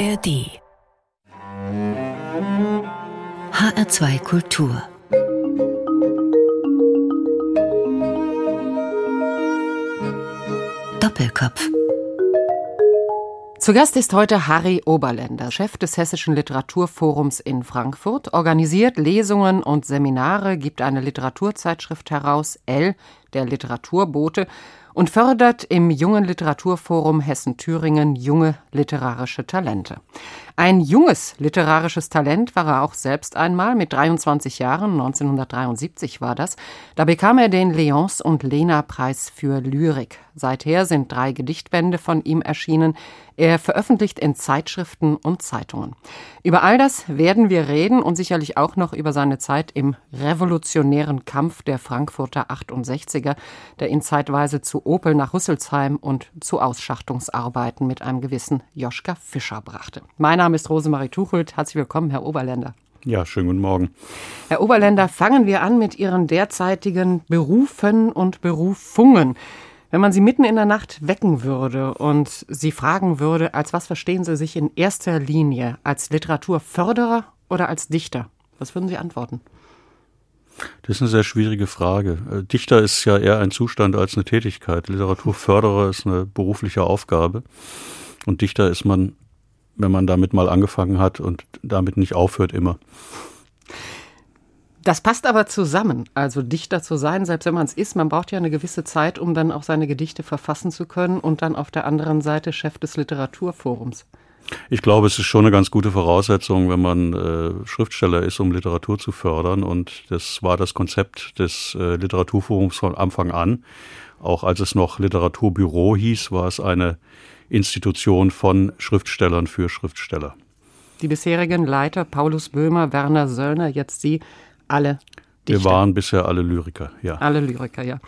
ARD HR2 Kultur. Doppelkopf. Zu Gast ist heute Harry Oberländer, Chef des Hessischen Literaturforums in Frankfurt, organisiert Lesungen und Seminare, gibt eine Literaturzeitschrift heraus, L, der Literaturbote, und fördert im Jungen Literaturforum Hessen-Thüringen junge literarische Talente. Ein junges literarisches Talent war er auch selbst einmal, mit 23 Jahren, 1973 war das. Da bekam er den Leons- und Lena-Preis für Lyrik. Seither sind drei Gedichtbände von ihm erschienen. Er veröffentlicht in Zeitschriften und Zeitungen. Über all das werden wir reden und sicherlich auch noch über seine Zeit im revolutionären Kampf der Frankfurter 68er, der ihn zeitweise zu Opel nach Rüsselsheim und zu Ausschachtungsarbeiten mit einem gewissen Joschka Fischer brachte. Mein Name ist Rosemarie Tuchelt. Herzlich willkommen, Herr Oberländer. Ja, schönen guten Morgen. Herr Oberländer, fangen wir an mit Ihren derzeitigen Berufen und Berufungen. Wenn man Sie mitten in der Nacht wecken würde und Sie fragen würde, als was verstehen Sie sich in erster Linie? Als Literaturförderer oder als Dichter? Was würden Sie antworten? Das ist eine sehr schwierige Frage. Äh, Dichter ist ja eher ein Zustand als eine Tätigkeit. Literaturförderer ist eine berufliche Aufgabe. Und Dichter ist man, wenn man damit mal angefangen hat und damit nicht aufhört, immer. Das passt aber zusammen, also Dichter zu sein, selbst wenn man es ist. Man braucht ja eine gewisse Zeit, um dann auch seine Gedichte verfassen zu können und dann auf der anderen Seite Chef des Literaturforums. Ich glaube, es ist schon eine ganz gute Voraussetzung, wenn man äh, Schriftsteller ist, um Literatur zu fördern. Und das war das Konzept des äh, Literaturforums von Anfang an. Auch als es noch Literaturbüro hieß, war es eine Institution von Schriftstellern für Schriftsteller. Die bisherigen Leiter Paulus Böhmer, Werner Söllner, jetzt Sie, alle Dichter. Wir waren bisher alle Lyriker, ja. Alle Lyriker, ja.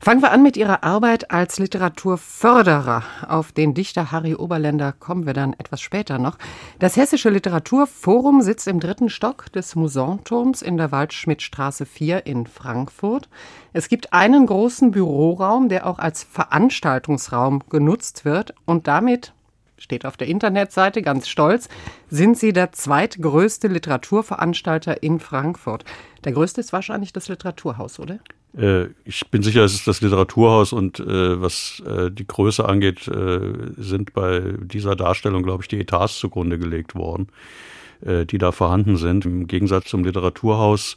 Fangen wir an mit Ihrer Arbeit als Literaturförderer. Auf den Dichter Harry Oberländer kommen wir dann etwas später noch. Das Hessische Literaturforum sitzt im dritten Stock des Musanturms in der Waldschmidtstraße 4 in Frankfurt. Es gibt einen großen Büroraum, der auch als Veranstaltungsraum genutzt wird und damit steht auf der Internetseite ganz stolz, sind Sie der zweitgrößte Literaturveranstalter in Frankfurt. Der größte ist wahrscheinlich das Literaturhaus, oder? Äh, ich bin sicher, es ist das Literaturhaus und äh, was äh, die Größe angeht, äh, sind bei dieser Darstellung, glaube ich, die Etats zugrunde gelegt worden, äh, die da vorhanden sind. Im Gegensatz zum Literaturhaus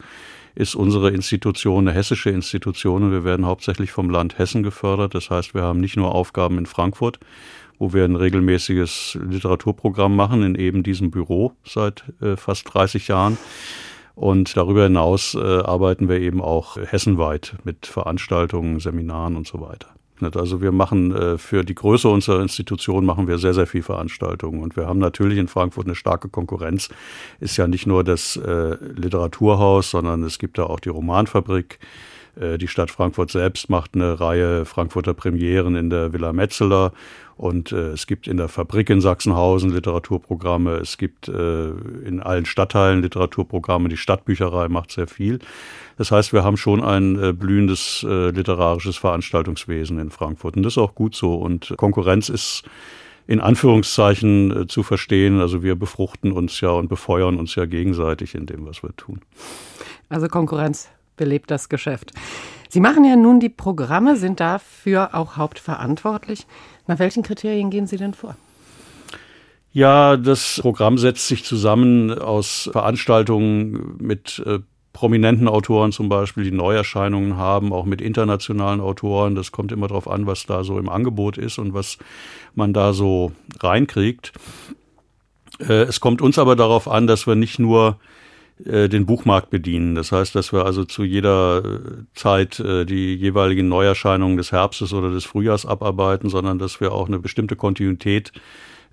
ist unsere Institution eine hessische Institution und wir werden hauptsächlich vom Land Hessen gefördert. Das heißt, wir haben nicht nur Aufgaben in Frankfurt, wo wir ein regelmäßiges Literaturprogramm machen in eben diesem Büro seit äh, fast 30 Jahren, und darüber hinaus äh, arbeiten wir eben auch hessenweit mit Veranstaltungen, Seminaren und so weiter. Also wir machen äh, für die Größe unserer Institution machen wir sehr, sehr viel Veranstaltungen. Und wir haben natürlich in Frankfurt eine starke Konkurrenz. Ist ja nicht nur das äh, Literaturhaus, sondern es gibt da auch die Romanfabrik. Äh, die Stadt Frankfurt selbst macht eine Reihe Frankfurter Premieren in der Villa Metzeler und äh, es gibt in der Fabrik in Sachsenhausen Literaturprogramme. Es gibt äh, in allen Stadtteilen Literaturprogramme. Die Stadtbücherei macht sehr viel. Das heißt, wir haben schon ein äh, blühendes äh, literarisches Veranstaltungswesen in Frankfurt. Und das ist auch gut so. Und Konkurrenz ist in Anführungszeichen äh, zu verstehen. Also wir befruchten uns ja und befeuern uns ja gegenseitig in dem, was wir tun. Also Konkurrenz belebt das Geschäft. Sie machen ja nun die Programme, sind dafür auch hauptverantwortlich. Nach welchen Kriterien gehen Sie denn vor? Ja, das Programm setzt sich zusammen aus Veranstaltungen mit äh, prominenten Autoren zum Beispiel, die Neuerscheinungen haben, auch mit internationalen Autoren. Das kommt immer darauf an, was da so im Angebot ist und was man da so reinkriegt. Äh, es kommt uns aber darauf an, dass wir nicht nur den Buchmarkt bedienen. Das heißt, dass wir also zu jeder äh, Zeit äh, die jeweiligen Neuerscheinungen des Herbstes oder des Frühjahrs abarbeiten, sondern dass wir auch eine bestimmte Kontinuität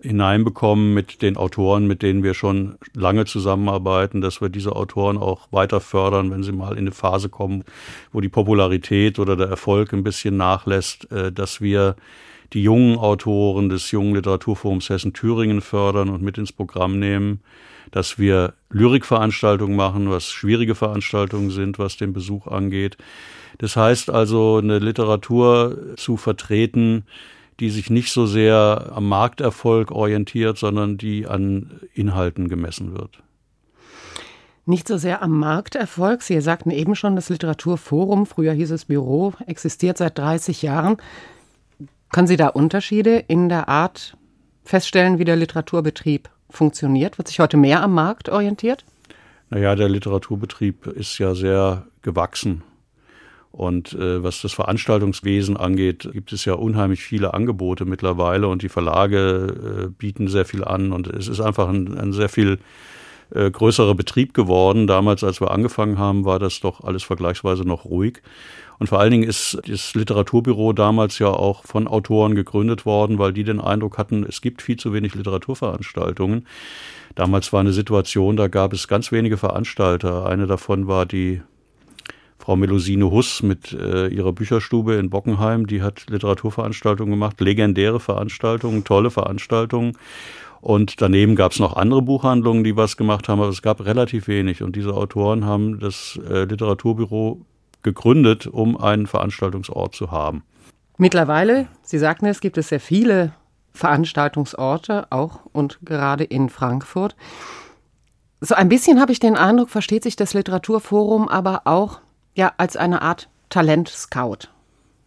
hineinbekommen mit den Autoren, mit denen wir schon lange zusammenarbeiten, dass wir diese Autoren auch weiter fördern, wenn sie mal in eine Phase kommen, wo die Popularität oder der Erfolg ein bisschen nachlässt, dass wir die jungen Autoren des jungen Literaturforums Hessen-Thüringen fördern und mit ins Programm nehmen dass wir Lyrikveranstaltungen machen, was schwierige Veranstaltungen sind, was den Besuch angeht. Das heißt also, eine Literatur zu vertreten, die sich nicht so sehr am Markterfolg orientiert, sondern die an Inhalten gemessen wird. Nicht so sehr am Markterfolg. Sie sagten eben schon, das Literaturforum, früher hieß es Büro, existiert seit 30 Jahren. Können Sie da Unterschiede in der Art feststellen, wie der Literaturbetrieb funktioniert? Wird sich heute mehr am Markt orientiert? Naja, der Literaturbetrieb ist ja sehr gewachsen. Und äh, was das Veranstaltungswesen angeht, gibt es ja unheimlich viele Angebote mittlerweile und die Verlage äh, bieten sehr viel an und es ist einfach ein, ein sehr viel äh, größerer Betrieb geworden. Damals, als wir angefangen haben, war das doch alles vergleichsweise noch ruhig. Und vor allen Dingen ist das Literaturbüro damals ja auch von Autoren gegründet worden, weil die den Eindruck hatten, es gibt viel zu wenig Literaturveranstaltungen. Damals war eine Situation, da gab es ganz wenige Veranstalter. Eine davon war die Frau Melusine Huss mit äh, ihrer Bücherstube in Bockenheim, die hat Literaturveranstaltungen gemacht, legendäre Veranstaltungen, tolle Veranstaltungen. Und daneben gab es noch andere Buchhandlungen, die was gemacht haben, aber es gab relativ wenig. Und diese Autoren haben das äh, Literaturbüro gegründet, um einen Veranstaltungsort zu haben. Mittlerweile, Sie sagten es, gibt es sehr viele Veranstaltungsorte, auch und gerade in Frankfurt. So ein bisschen habe ich den Eindruck, versteht sich das Literaturforum aber auch ja als eine Art Talentscout,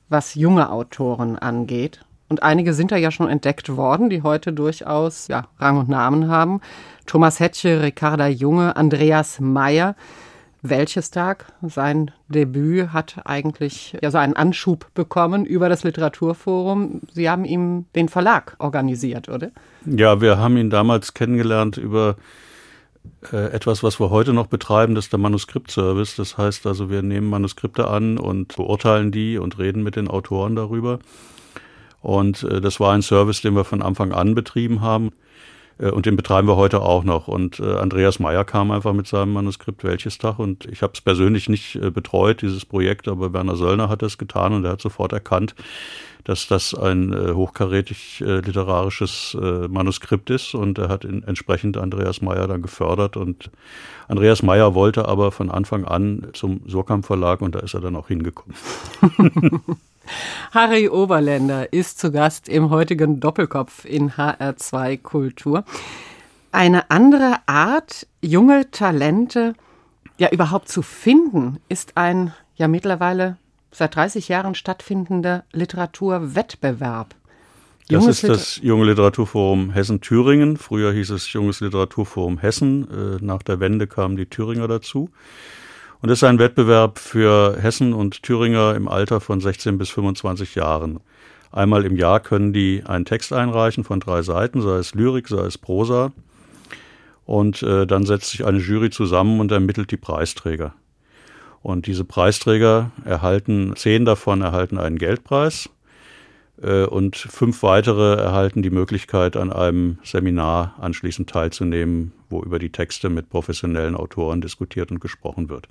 was junge Autoren angeht. Und einige sind da ja schon entdeckt worden, die heute durchaus ja, Rang und Namen haben. Thomas Hetche, Ricarda Junge, Andreas Meyer. Welches Tag, sein Debüt, hat eigentlich ja so einen Anschub bekommen über das Literaturforum. Sie haben ihm den Verlag organisiert, oder? Ja, wir haben ihn damals kennengelernt über etwas, was wir heute noch betreiben, das ist der Manuskriptservice. Das heißt also, wir nehmen Manuskripte an und beurteilen die und reden mit den Autoren darüber. Und äh, das war ein Service, den wir von Anfang an betrieben haben. Äh, und den betreiben wir heute auch noch. Und äh, Andreas Meyer kam einfach mit seinem Manuskript Welches Tag. Und ich habe es persönlich nicht äh, betreut, dieses Projekt, aber Werner Söllner hat es getan und er hat sofort erkannt, dass das ein äh, hochkarätig äh, literarisches äh, Manuskript ist und er hat in, entsprechend Andreas Meyer dann gefördert und Andreas Meyer wollte aber von Anfang an zum Surkamp Verlag und da ist er dann auch hingekommen. Harry Oberländer ist zu Gast im heutigen Doppelkopf in HR2 Kultur. Eine andere Art, junge Talente ja überhaupt zu finden, ist ein ja mittlerweile seit 30 Jahren stattfindender Literaturwettbewerb. Das ist das Junge Literaturforum Hessen-Thüringen. Früher hieß es Junges Literaturforum Hessen. Äh, nach der Wende kamen die Thüringer dazu. Und das ist ein Wettbewerb für Hessen und Thüringer im Alter von 16 bis 25 Jahren. Einmal im Jahr können die einen Text einreichen von drei Seiten, sei es Lyrik, sei es Prosa. Und äh, dann setzt sich eine Jury zusammen und ermittelt die Preisträger. Und diese Preisträger erhalten, zehn davon erhalten einen Geldpreis äh, und fünf weitere erhalten die Möglichkeit, an einem Seminar anschließend teilzunehmen, wo über die Texte mit professionellen Autoren diskutiert und gesprochen wird.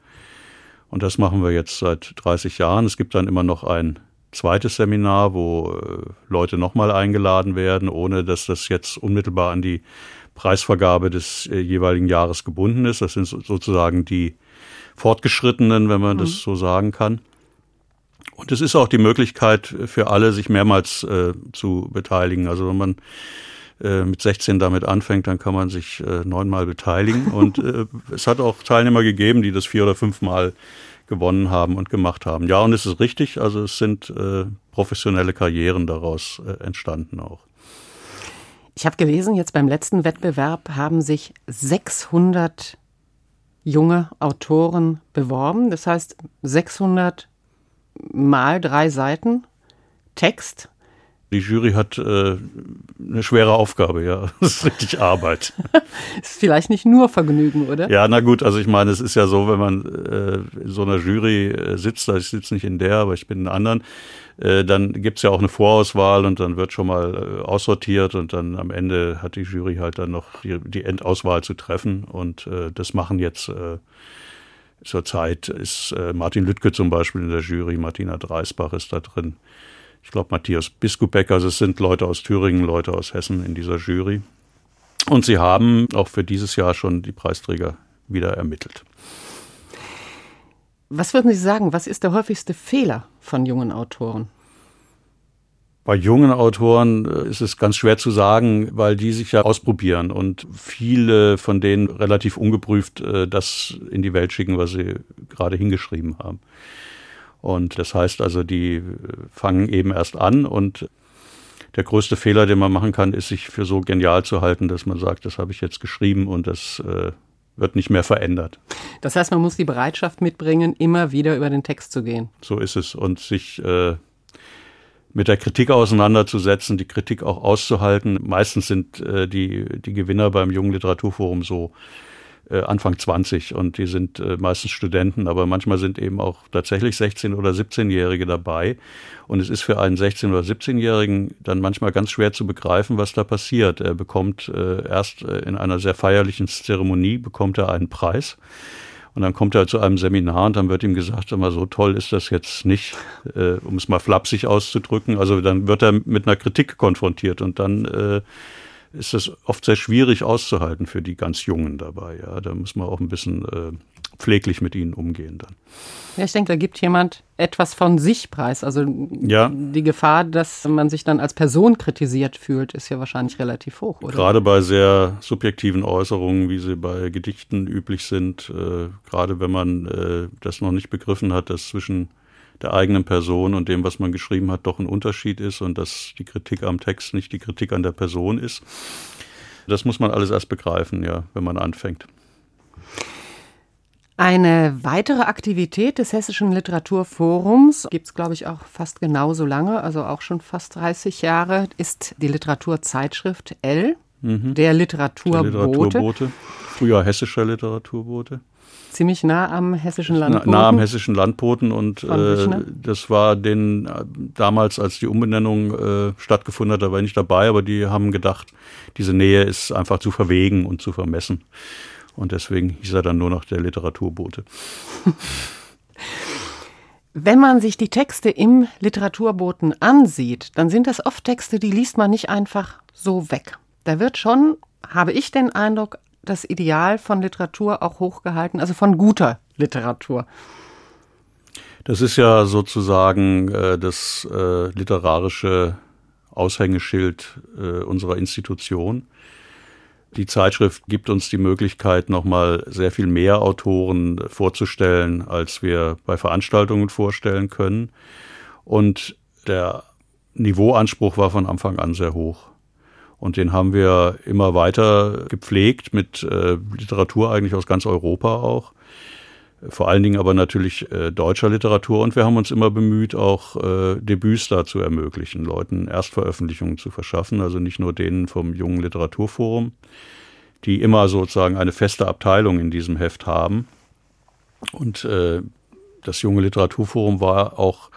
Und das machen wir jetzt seit 30 Jahren. Es gibt dann immer noch ein zweites Seminar, wo äh, Leute nochmal eingeladen werden, ohne dass das jetzt unmittelbar an die Preisvergabe des äh, jeweiligen Jahres gebunden ist. Das sind sozusagen die Fortgeschrittenen, wenn man mhm. das so sagen kann. Und es ist auch die Möglichkeit für alle, sich mehrmals äh, zu beteiligen. Also wenn man äh, mit 16 damit anfängt, dann kann man sich äh, neunmal beteiligen. Und äh, es hat auch Teilnehmer gegeben, die das vier oder fünfmal gewonnen haben und gemacht haben. Ja, und es ist richtig, also es sind äh, professionelle Karrieren daraus entstanden auch. Ich habe gelesen, jetzt beim letzten Wettbewerb haben sich 600 junge Autoren beworben. Das heißt 600 mal drei Seiten Text die Jury hat äh, eine schwere Aufgabe, ja. Das ist richtig Arbeit. ist vielleicht nicht nur Vergnügen, oder? Ja, na gut, also ich meine, es ist ja so, wenn man äh, in so einer Jury äh, sitzt, also ich sitze nicht in der, aber ich bin in einer anderen, äh, dann gibt's ja auch eine Vorauswahl und dann wird schon mal äh, aussortiert und dann am Ende hat die Jury halt dann noch die, die Endauswahl zu treffen und äh, das machen jetzt äh, zurzeit ist äh, Martin Lüttke zum Beispiel in der Jury, Martina Dreisbach ist da drin ich glaube Matthias Biskubeck, also es sind Leute aus Thüringen, Leute aus Hessen in dieser Jury. Und sie haben auch für dieses Jahr schon die Preisträger wieder ermittelt. Was würden Sie sagen, was ist der häufigste Fehler von jungen Autoren? Bei jungen Autoren äh, ist es ganz schwer zu sagen, weil die sich ja ausprobieren und viele von denen relativ ungeprüft äh, das in die Welt schicken, was sie gerade hingeschrieben haben. Und das heißt also, die fangen eben erst an und der größte Fehler, den man machen kann, ist, sich für so genial zu halten, dass man sagt, das habe ich jetzt geschrieben und das äh, wird nicht mehr verändert. Das heißt, man muss die Bereitschaft mitbringen, immer wieder über den Text zu gehen. So ist es und sich äh, mit der Kritik auseinanderzusetzen, die Kritik auch auszuhalten. Meistens sind äh, die, die Gewinner beim Jungen Literaturforum so Anfang 20 und die sind äh, meistens Studenten, aber manchmal sind eben auch tatsächlich 16- oder 17-Jährige dabei. Und es ist für einen 16- oder 17-Jährigen dann manchmal ganz schwer zu begreifen, was da passiert. Er bekommt äh, erst äh, in einer sehr feierlichen Zeremonie bekommt er einen Preis und dann kommt er zu einem Seminar und dann wird ihm gesagt, immer so toll ist das jetzt nicht, äh, um es mal flapsig auszudrücken. Also dann wird er mit einer Kritik konfrontiert und dann äh, ist das oft sehr schwierig auszuhalten für die ganz Jungen dabei. Ja, da muss man auch ein bisschen äh, pfleglich mit ihnen umgehen dann. Ja, ich denke, da gibt jemand etwas von sich preis. Also ja. die Gefahr, dass man sich dann als Person kritisiert fühlt, ist ja wahrscheinlich relativ hoch, oder? Gerade bei sehr subjektiven Äußerungen, wie sie bei Gedichten üblich sind, äh, gerade wenn man äh, das noch nicht begriffen hat, dass zwischen der eigenen Person und dem, was man geschrieben hat, doch ein Unterschied ist und dass die Kritik am Text nicht die Kritik an der Person ist. Das muss man alles erst begreifen, ja, wenn man anfängt. Eine weitere Aktivität des Hessischen Literaturforums gibt es, glaube ich, auch fast genauso lange, also auch schon fast 30 Jahre, ist die Literaturzeitschrift L, mhm. der Literaturbote. Der Literaturbote. Früher hessischer Literaturbote ziemlich nah am hessischen Landboten. Nah, nah am hessischen Landboten und äh, das war den äh, damals, als die Umbenennung äh, stattgefunden hat, da war ich nicht dabei, aber die haben gedacht, diese Nähe ist einfach zu verwegen und zu vermessen. Und deswegen hieß er dann nur noch der Literaturbote. Wenn man sich die Texte im Literaturboten ansieht, dann sind das oft Texte, die liest man nicht einfach so weg. Da wird schon, habe ich den Eindruck, das Ideal von Literatur auch hochgehalten, also von guter Literatur. Das ist ja sozusagen äh, das äh, literarische Aushängeschild äh, unserer Institution. Die Zeitschrift gibt uns die Möglichkeit, nochmal sehr viel mehr Autoren vorzustellen, als wir bei Veranstaltungen vorstellen können. Und der Niveauanspruch war von Anfang an sehr hoch. Und den haben wir immer weiter gepflegt mit äh, Literatur eigentlich aus ganz Europa auch. Vor allen Dingen aber natürlich äh, deutscher Literatur. Und wir haben uns immer bemüht, auch äh, Debüts da zu ermöglichen, Leuten Erstveröffentlichungen zu verschaffen. Also nicht nur denen vom Jungen Literaturforum, die immer sozusagen eine feste Abteilung in diesem Heft haben. Und äh, das Junge Literaturforum war auch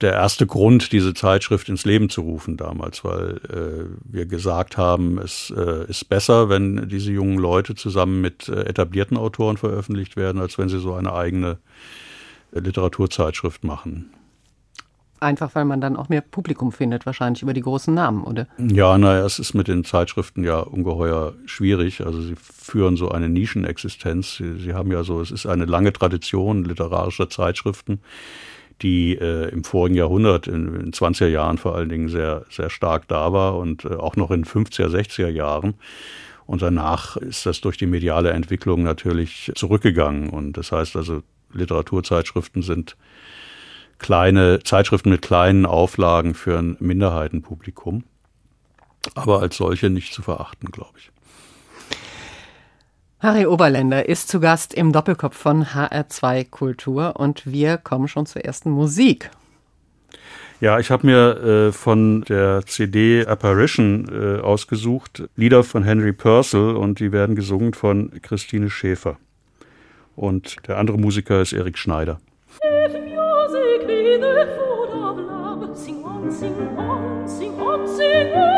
der erste Grund, diese Zeitschrift ins Leben zu rufen damals, weil äh, wir gesagt haben, es äh, ist besser, wenn diese jungen Leute zusammen mit äh, etablierten Autoren veröffentlicht werden, als wenn sie so eine eigene äh, Literaturzeitschrift machen. Einfach weil man dann auch mehr Publikum findet, wahrscheinlich über die großen Namen, oder? Ja, naja, es ist mit den Zeitschriften ja ungeheuer schwierig. Also sie führen so eine Nischenexistenz. Sie, sie haben ja so, es ist eine lange Tradition literarischer Zeitschriften die äh, im vorigen Jahrhundert, in, in 20er Jahren vor allen Dingen sehr, sehr stark da war und äh, auch noch in 50er, 60er Jahren. Und danach ist das durch die mediale Entwicklung natürlich zurückgegangen. Und das heißt also, Literaturzeitschriften sind kleine Zeitschriften mit kleinen Auflagen für ein Minderheitenpublikum, aber als solche nicht zu verachten, glaube ich. Harry Oberländer ist zu Gast im Doppelkopf von HR2 Kultur und wir kommen schon zur ersten Musik. Ja, ich habe mir äh, von der CD Apparition äh, ausgesucht Lieder von Henry Purcell und die werden gesungen von Christine Schäfer. Und der andere Musiker ist Erik Schneider. If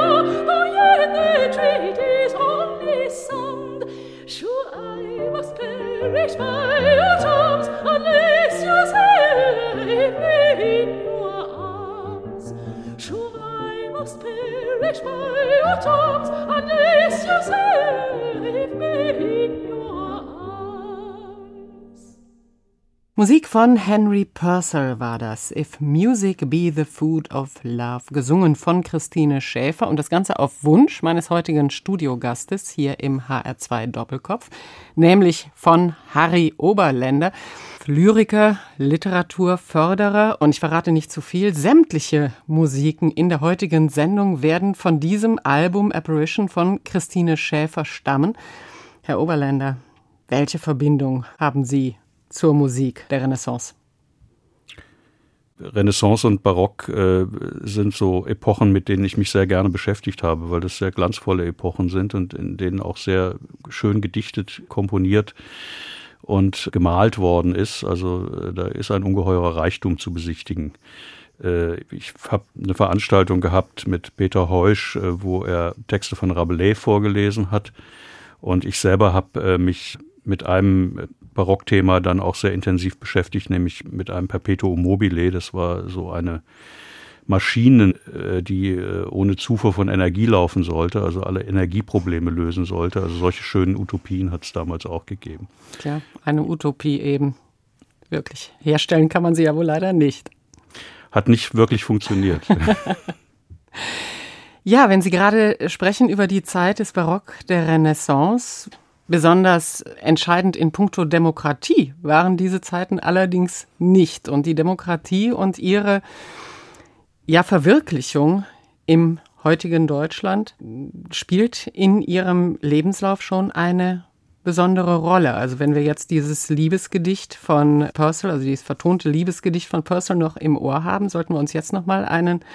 unless you save me Musik von Henry Purcell war das. If Music Be the Food of Love, gesungen von Christine Schäfer und das Ganze auf Wunsch meines heutigen Studiogastes hier im HR2 Doppelkopf, nämlich von Harry Oberländer, Lyriker, Literaturförderer und ich verrate nicht zu viel, sämtliche Musiken in der heutigen Sendung werden von diesem Album Apparition von Christine Schäfer stammen. Herr Oberländer, welche Verbindung haben Sie zur Musik der Renaissance? Renaissance und Barock äh, sind so Epochen, mit denen ich mich sehr gerne beschäftigt habe, weil das sehr glanzvolle Epochen sind und in denen auch sehr schön gedichtet, komponiert und gemalt worden ist. Also äh, da ist ein ungeheurer Reichtum zu besichtigen. Äh, ich habe eine Veranstaltung gehabt mit Peter Heusch, äh, wo er Texte von Rabelais vorgelesen hat. Und ich selber habe mich mit einem Barockthema dann auch sehr intensiv beschäftigt, nämlich mit einem Perpetuum mobile. Das war so eine Maschine, äh, die äh, ohne Zufuhr von Energie laufen sollte, also alle Energieprobleme lösen sollte. Also solche schönen Utopien hat es damals auch gegeben. Tja, eine Utopie eben. Wirklich. Herstellen kann man sie ja wohl leider nicht. Hat nicht wirklich funktioniert. ja, wenn Sie gerade sprechen über die Zeit des Barock der Renaissance, Besonders entscheidend in puncto Demokratie waren diese Zeiten allerdings nicht. Und die Demokratie und ihre ja, Verwirklichung im heutigen Deutschland spielt in ihrem Lebenslauf schon eine besondere Rolle. Also wenn wir jetzt dieses Liebesgedicht von Purcell, also dieses vertonte Liebesgedicht von Purcell noch im Ohr haben, sollten wir uns jetzt noch mal einen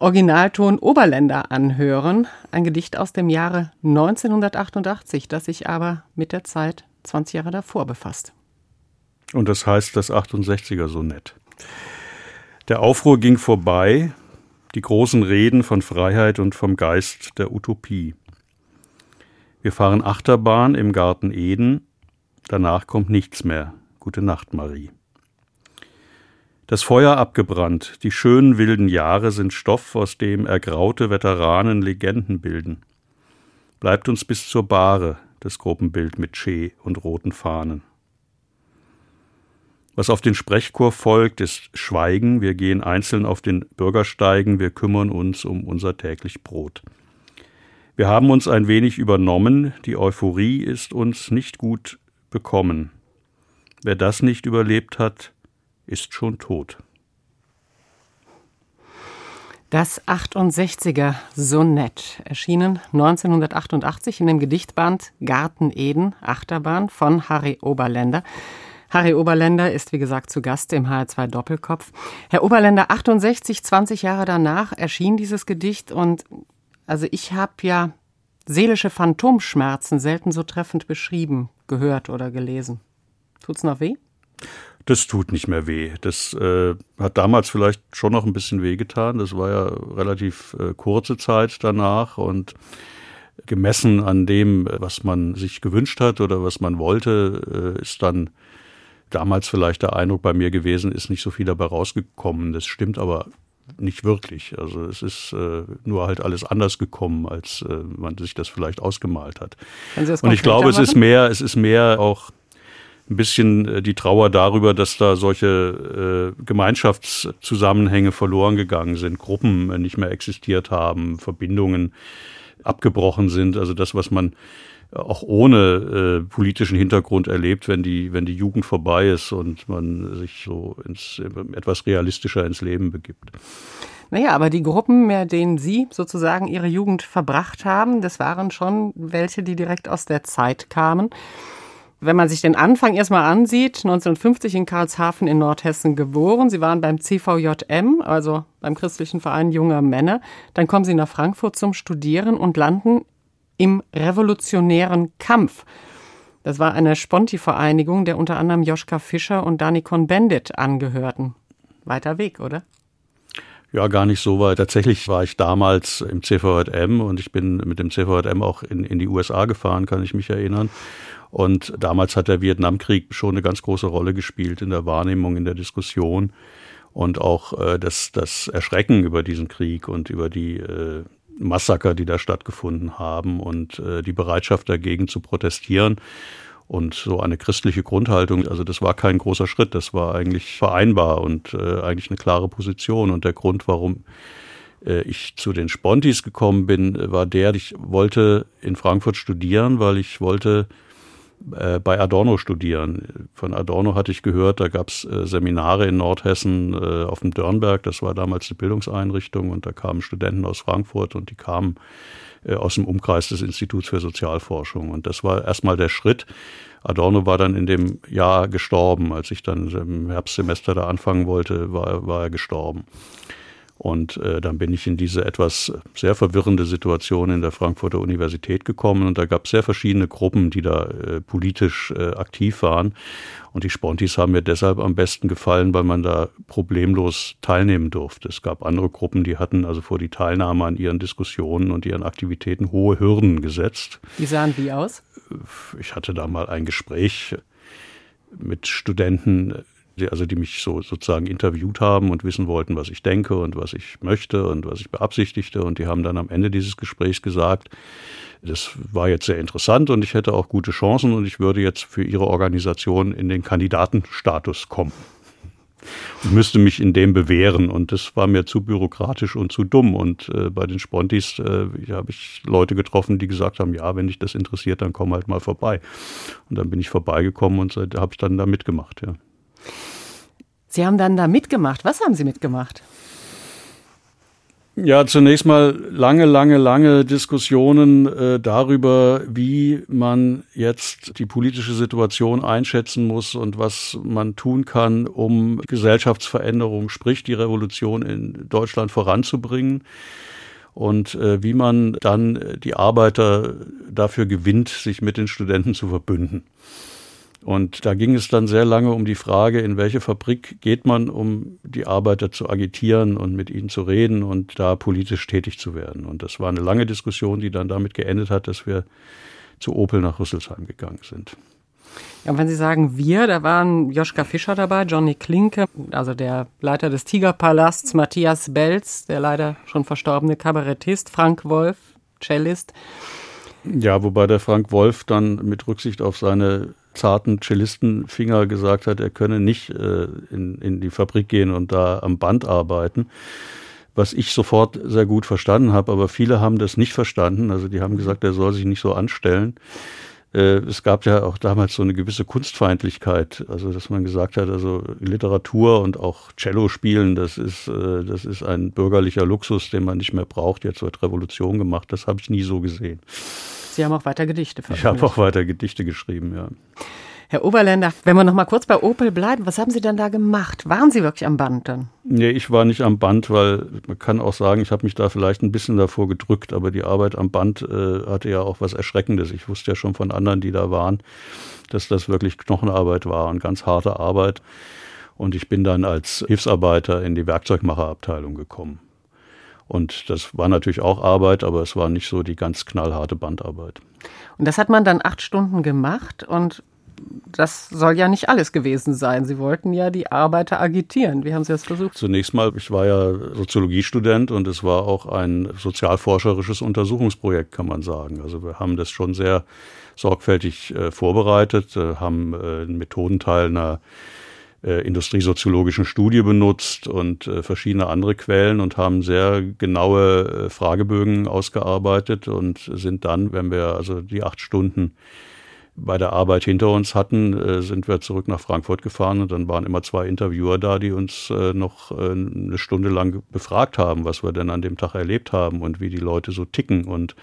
Originalton Oberländer anhören, ein Gedicht aus dem Jahre 1988, das sich aber mit der Zeit 20 Jahre davor befasst. Und das heißt das 68er Sonett. Der Aufruhr ging vorbei, die großen Reden von Freiheit und vom Geist der Utopie. Wir fahren Achterbahn im Garten Eden, danach kommt nichts mehr. Gute Nacht, Marie. Das Feuer abgebrannt, die schönen wilden Jahre sind Stoff, aus dem ergraute Veteranen Legenden bilden. Bleibt uns bis zur Bahre das Gruppenbild mit Che und roten Fahnen. Was auf den Sprechchor folgt, ist Schweigen, wir gehen einzeln auf den Bürgersteigen, wir kümmern uns um unser täglich Brot. Wir haben uns ein wenig übernommen, die Euphorie ist uns nicht gut bekommen. Wer das nicht überlebt hat, ist schon tot. Das 68er Sonett, erschienen 1988 in dem Gedichtband Garten Eden, Achterbahn von Harry Oberländer. Harry Oberländer ist, wie gesagt, zu Gast im HR2 Doppelkopf. Herr Oberländer, 68, 20 Jahre danach erschien dieses Gedicht und also ich habe ja seelische Phantomschmerzen selten so treffend beschrieben, gehört oder gelesen. Tut's noch weh? Das tut nicht mehr weh. Das äh, hat damals vielleicht schon noch ein bisschen wehgetan. Das war ja relativ äh, kurze Zeit danach und gemessen an dem, was man sich gewünscht hat oder was man wollte, äh, ist dann damals vielleicht der Eindruck bei mir gewesen, ist nicht so viel dabei rausgekommen. Das stimmt aber nicht wirklich. Also es ist äh, nur halt alles anders gekommen, als äh, man sich das vielleicht ausgemalt hat. Und ich glaube, es ist mehr, es ist mehr auch ein bisschen äh, die Trauer darüber, dass da solche äh, Gemeinschaftszusammenhänge verloren gegangen sind, Gruppen äh, nicht mehr existiert haben, Verbindungen abgebrochen sind. Also das, was man auch ohne äh, politischen Hintergrund erlebt, wenn die, wenn die Jugend vorbei ist und man sich so ins, etwas realistischer ins Leben begibt. Naja, aber die Gruppen, mit denen Sie sozusagen Ihre Jugend verbracht haben, das waren schon welche, die direkt aus der Zeit kamen. Wenn man sich den Anfang erstmal ansieht, 1950 in Karlshafen in Nordhessen geboren. Sie waren beim CVJM, also beim Christlichen Verein junger Männer. Dann kommen Sie nach Frankfurt zum Studieren und landen im revolutionären Kampf. Das war eine Sponti-Vereinigung, der unter anderem Joschka Fischer und Danikon Bendit angehörten. Weiter Weg, oder? Ja, gar nicht so weit. Tatsächlich war ich damals im CVJM und ich bin mit dem CVJM auch in, in die USA gefahren, kann ich mich erinnern. Und damals hat der Vietnamkrieg schon eine ganz große Rolle gespielt in der Wahrnehmung, in der Diskussion und auch äh, das, das Erschrecken über diesen Krieg und über die äh, Massaker, die da stattgefunden haben und äh, die Bereitschaft dagegen zu protestieren und so eine christliche Grundhaltung. Also das war kein großer Schritt, das war eigentlich vereinbar und äh, eigentlich eine klare Position. Und der Grund, warum äh, ich zu den Spontis gekommen bin, war der, ich wollte in Frankfurt studieren, weil ich wollte äh, bei Adorno studieren. Von Adorno hatte ich gehört, da gab es äh, Seminare in Nordhessen äh, auf dem Dörnberg, das war damals eine Bildungseinrichtung und da kamen Studenten aus Frankfurt und die kamen aus dem Umkreis des Instituts für Sozialforschung. Und das war erstmal der Schritt. Adorno war dann in dem Jahr gestorben. Als ich dann im Herbstsemester da anfangen wollte, war, war er gestorben. Und äh, dann bin ich in diese etwas sehr verwirrende Situation in der Frankfurter Universität gekommen. Und da gab es sehr verschiedene Gruppen, die da äh, politisch äh, aktiv waren. Und die Spontis haben mir deshalb am besten gefallen, weil man da problemlos teilnehmen durfte. Es gab andere Gruppen, die hatten also vor die Teilnahme an ihren Diskussionen und ihren Aktivitäten hohe Hürden gesetzt. Die sahen wie aus? Ich hatte da mal ein Gespräch mit Studenten, also die mich so sozusagen interviewt haben und wissen wollten, was ich denke und was ich möchte und was ich beabsichtigte. Und die haben dann am Ende dieses Gesprächs gesagt, das war jetzt sehr interessant und ich hätte auch gute Chancen und ich würde jetzt für ihre Organisation in den Kandidatenstatus kommen und müsste mich in dem bewähren. Und das war mir zu bürokratisch und zu dumm. Und äh, bei den Spontis äh, habe ich Leute getroffen, die gesagt haben, ja, wenn dich das interessiert, dann komm halt mal vorbei. Und dann bin ich vorbeigekommen und habe ich dann da mitgemacht, ja. Sie haben dann da mitgemacht. Was haben Sie mitgemacht? Ja, zunächst mal lange, lange, lange Diskussionen äh, darüber, wie man jetzt die politische Situation einschätzen muss und was man tun kann, um Gesellschaftsveränderung, sprich die Revolution in Deutschland voranzubringen und äh, wie man dann die Arbeiter dafür gewinnt, sich mit den Studenten zu verbünden. Und da ging es dann sehr lange um die Frage, in welche Fabrik geht man, um die Arbeiter zu agitieren und mit ihnen zu reden und da politisch tätig zu werden. Und das war eine lange Diskussion, die dann damit geendet hat, dass wir zu Opel nach Rüsselsheim gegangen sind. Ja, und wenn Sie sagen wir, da waren Joschka Fischer dabei, Johnny Klinke, also der Leiter des Tigerpalasts, Matthias Belz, der leider schon verstorbene Kabarettist, Frank Wolf, Cellist. Ja, wobei der Frank Wolf dann mit Rücksicht auf seine zarten Cellistenfinger gesagt hat, er könne nicht äh, in, in die Fabrik gehen und da am Band arbeiten. Was ich sofort sehr gut verstanden habe, aber viele haben das nicht verstanden. Also die haben gesagt, er soll sich nicht so anstellen. Äh, es gab ja auch damals so eine gewisse Kunstfeindlichkeit, also dass man gesagt hat, also Literatur und auch Cello spielen, das ist, äh, das ist ein bürgerlicher Luxus, den man nicht mehr braucht. Jetzt wird Revolution gemacht. Das habe ich nie so gesehen. Sie haben auch weiter Gedichte veröffentlicht. Ich habe auch weiter Gedichte geschrieben, ja. Herr Oberländer, wenn wir noch mal kurz bei Opel bleiben, was haben Sie denn da gemacht? Waren Sie wirklich am Band dann? Nee, ich war nicht am Band, weil man kann auch sagen, ich habe mich da vielleicht ein bisschen davor gedrückt, aber die Arbeit am Band äh, hatte ja auch was Erschreckendes. Ich wusste ja schon von anderen, die da waren, dass das wirklich Knochenarbeit war und ganz harte Arbeit. Und ich bin dann als Hilfsarbeiter in die Werkzeugmacherabteilung gekommen. Und das war natürlich auch Arbeit, aber es war nicht so die ganz knallharte Bandarbeit. Und das hat man dann acht Stunden gemacht und das soll ja nicht alles gewesen sein. Sie wollten ja die Arbeiter agitieren. Wie haben Sie das versucht? Zunächst mal, ich war ja Soziologiestudent und es war auch ein sozialforscherisches Untersuchungsprojekt, kann man sagen. Also wir haben das schon sehr sorgfältig äh, vorbereitet, äh, haben äh, einen Methodenteil einer äh, industriesoziologischen Studie benutzt und äh, verschiedene andere Quellen und haben sehr genaue äh, Fragebögen ausgearbeitet und sind dann, wenn wir also die acht Stunden bei der Arbeit hinter uns hatten, äh, sind wir zurück nach Frankfurt gefahren und dann waren immer zwei Interviewer da, die uns äh, noch äh, eine Stunde lang befragt haben, was wir denn an dem Tag erlebt haben und wie die Leute so ticken und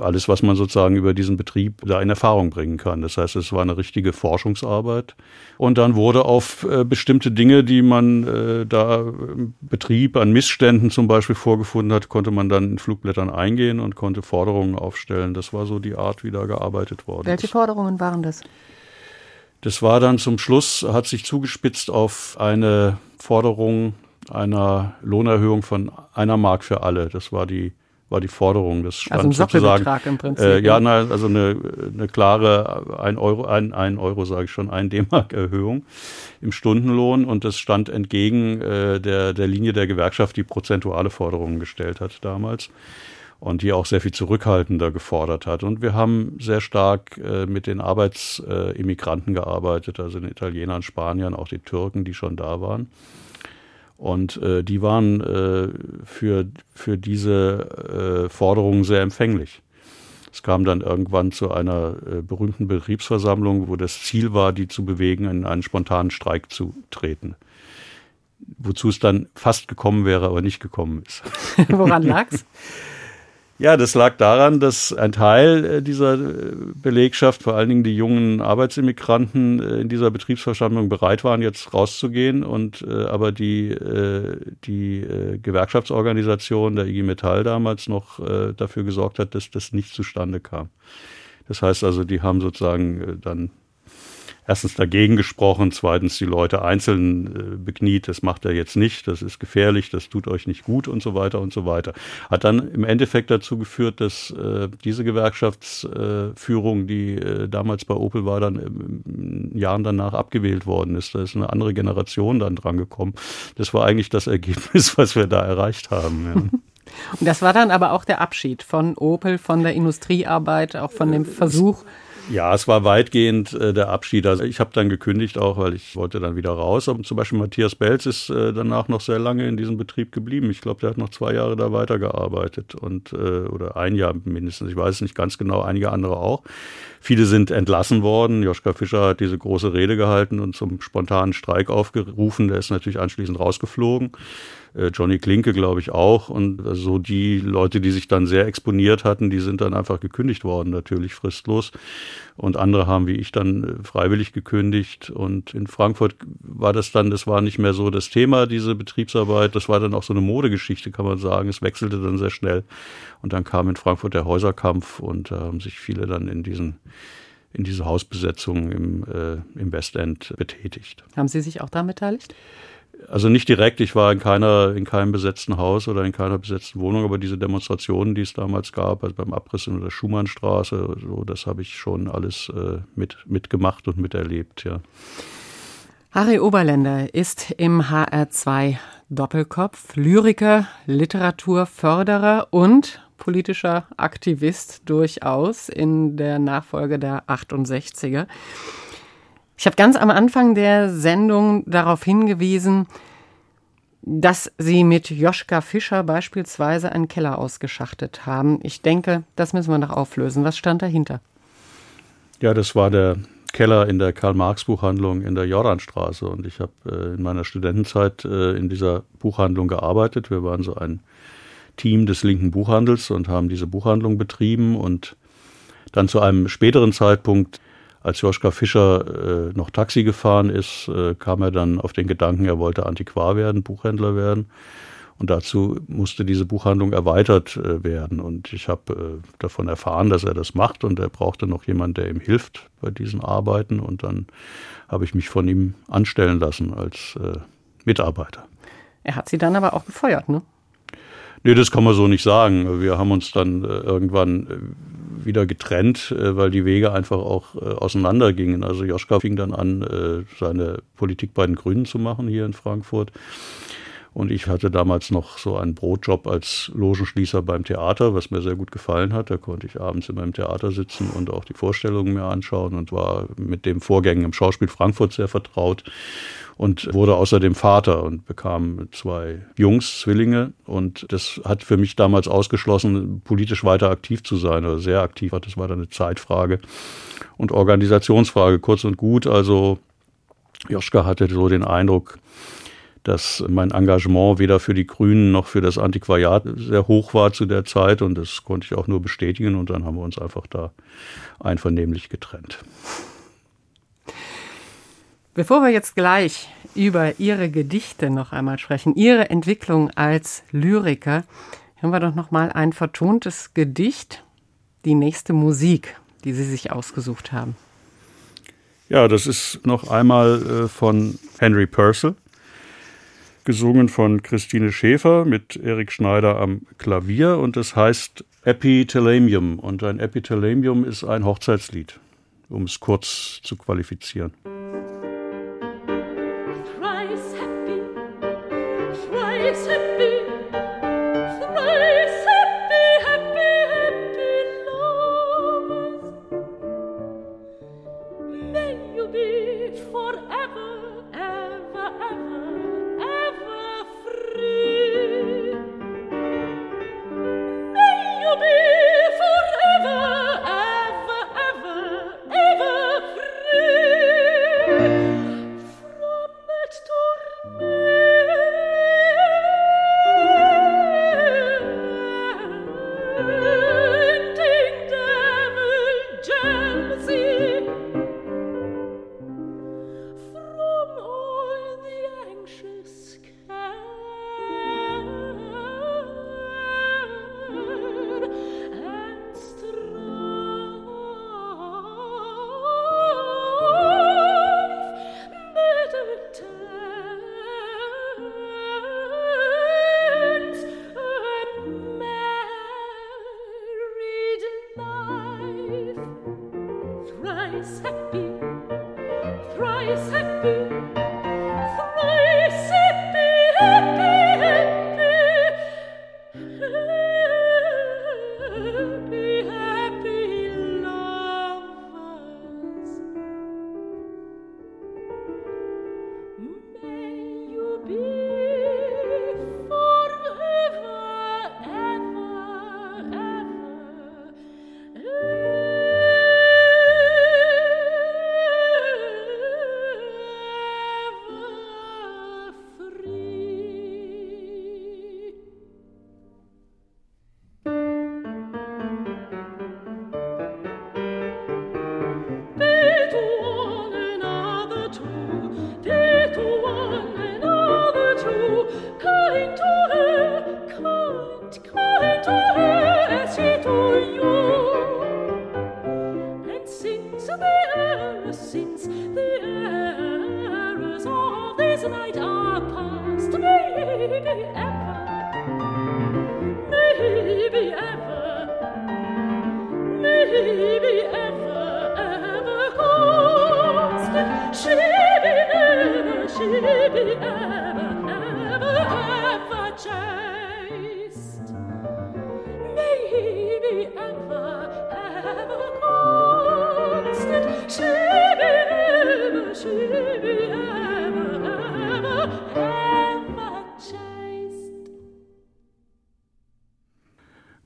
alles, was man sozusagen über diesen Betrieb da in Erfahrung bringen kann. Das heißt, es war eine richtige Forschungsarbeit. Und dann wurde auf äh, bestimmte Dinge, die man äh, da im Betrieb an Missständen zum Beispiel vorgefunden hat, konnte man dann in Flugblättern eingehen und konnte Forderungen aufstellen. Das war so die Art, wie da gearbeitet worden Welche ist. Forderungen waren das? Das war dann zum Schluss, hat sich zugespitzt auf eine Forderung einer Lohnerhöhung von einer Mark für alle. Das war die war die Forderung. Das stand Also ein sozusagen, Sockelbetrag im Prinzip. Äh, ja, nein, also eine, eine klare ein Euro, ein, ein Euro sage ich schon, ein D-Mark-Erhöhung im Stundenlohn und das stand entgegen äh, der, der Linie der Gewerkschaft, die prozentuale Forderungen gestellt hat damals und die auch sehr viel zurückhaltender gefordert hat. Und wir haben sehr stark äh, mit den Arbeitsimmigranten gearbeitet, also den Italienern, Spaniern, auch die Türken, die schon da waren. Und äh, die waren äh, für, für diese äh, Forderungen sehr empfänglich. Es kam dann irgendwann zu einer äh, berühmten Betriebsversammlung, wo das Ziel war, die zu bewegen, in einen spontanen Streik zu treten. Wozu es dann fast gekommen wäre, aber nicht gekommen ist. Woran lag's? Ja, das lag daran, dass ein Teil äh, dieser äh, Belegschaft, vor allen Dingen die jungen Arbeitsimmigranten äh, in dieser Betriebsversammlung bereit waren, jetzt rauszugehen und äh, aber die, äh, die äh, Gewerkschaftsorganisation der IG Metall damals noch dafür gesorgt hat, dass das nicht zustande kam. Das heißt also, die haben sozusagen dann erstens dagegen gesprochen, zweitens die Leute einzeln äh, bekniet, das macht er jetzt nicht, das ist gefährlich, das tut euch nicht gut und so weiter und so weiter. Hat dann im Endeffekt dazu geführt, dass äh, diese Gewerkschaftsführung, die äh, damals bei Opel war, dann im, im Jahren danach abgewählt worden ist. Da ist eine andere Generation dann dran gekommen. Das war eigentlich das Ergebnis, was wir da erreicht haben. Ja. Und das war dann aber auch der Abschied von Opel, von der Industriearbeit, auch von dem Versuch. Ja, es war weitgehend äh, der Abschied. Also ich habe dann gekündigt auch, weil ich wollte dann wieder raus. Aber zum Beispiel Matthias Belz ist äh, danach noch sehr lange in diesem Betrieb geblieben. Ich glaube, der hat noch zwei Jahre da weitergearbeitet und äh, oder ein Jahr mindestens. Ich weiß es nicht ganz genau. Einige andere auch. Viele sind entlassen worden. Joschka Fischer hat diese große Rede gehalten und zum spontanen Streik aufgerufen. Der ist natürlich anschließend rausgeflogen. Äh, Johnny Klinke, glaube ich, auch. Und so also die Leute, die sich dann sehr exponiert hatten, die sind dann einfach gekündigt worden, natürlich fristlos. Und andere haben, wie ich, dann äh, freiwillig gekündigt. Und in Frankfurt war das dann, das war nicht mehr so das Thema, diese Betriebsarbeit. Das war dann auch so eine Modegeschichte, kann man sagen. Es wechselte dann sehr schnell. Und dann kam in Frankfurt der Häuserkampf und da haben sich viele dann in diesen in diese Hausbesetzung im, äh, im Westend betätigt. Haben Sie sich auch daran beteiligt? Also nicht direkt, ich war in keiner, in keinem besetzten Haus oder in keiner besetzten Wohnung, aber diese Demonstrationen, die es damals gab, also beim Abriss in der Schumannstraße, so, das habe ich schon alles äh, mit, mitgemacht und miterlebt, ja. Harry Oberländer ist im HR2 Doppelkopf Lyriker, Literaturförderer und politischer Aktivist durchaus in der Nachfolge der 68er. Ich habe ganz am Anfang der Sendung darauf hingewiesen, dass Sie mit Joschka Fischer beispielsweise einen Keller ausgeschachtet haben. Ich denke, das müssen wir noch auflösen. Was stand dahinter? Ja, das war der Keller in der Karl-Marx-Buchhandlung in der Jordanstraße. Und ich habe äh, in meiner Studentenzeit äh, in dieser Buchhandlung gearbeitet. Wir waren so ein Team des linken Buchhandels und haben diese Buchhandlung betrieben. Und dann zu einem späteren Zeitpunkt als Joschka Fischer äh, noch Taxi gefahren ist, äh, kam er dann auf den Gedanken, er wollte Antiquar werden, Buchhändler werden. Und dazu musste diese Buchhandlung erweitert äh, werden. Und ich habe äh, davon erfahren, dass er das macht und er brauchte noch jemanden, der ihm hilft bei diesen Arbeiten. Und dann habe ich mich von ihm anstellen lassen als äh, Mitarbeiter. Er hat Sie dann aber auch gefeuert, ne? Nee, das kann man so nicht sagen. Wir haben uns dann äh, irgendwann äh, wieder getrennt, äh, weil die Wege einfach auch auseinandergingen. Also Joschka fing dann an, seine Politik bei den Grünen zu machen hier in Frankfurt. Und ich hatte damals noch so einen Brotjob als Logenschließer beim Theater, was mir sehr gut gefallen hat. Da konnte ich abends immer im Theater sitzen und auch die Vorstellungen mir anschauen und war mit dem Vorgängen im Schauspiel Frankfurt sehr vertraut. Und wurde außerdem Vater und bekam zwei Jungs, Zwillinge. Und das hat für mich damals ausgeschlossen, politisch weiter aktiv zu sein oder sehr aktiv. Das war dann eine Zeitfrage und Organisationsfrage, kurz und gut. Also Joschka hatte so den Eindruck, dass mein Engagement weder für die Grünen noch für das Antiquariat sehr hoch war zu der Zeit und das konnte ich auch nur bestätigen und dann haben wir uns einfach da einvernehmlich getrennt. Bevor wir jetzt gleich über Ihre Gedichte noch einmal sprechen, Ihre Entwicklung als Lyriker, hören wir doch noch mal ein vertontes Gedicht, die nächste Musik, die Sie sich ausgesucht haben. Ja, das ist noch einmal äh, von Henry Purcell, gesungen von Christine Schäfer mit Erik Schneider am Klavier und das heißt Epithalamium. Und ein Epithalamium ist ein Hochzeitslied, um es kurz zu qualifizieren.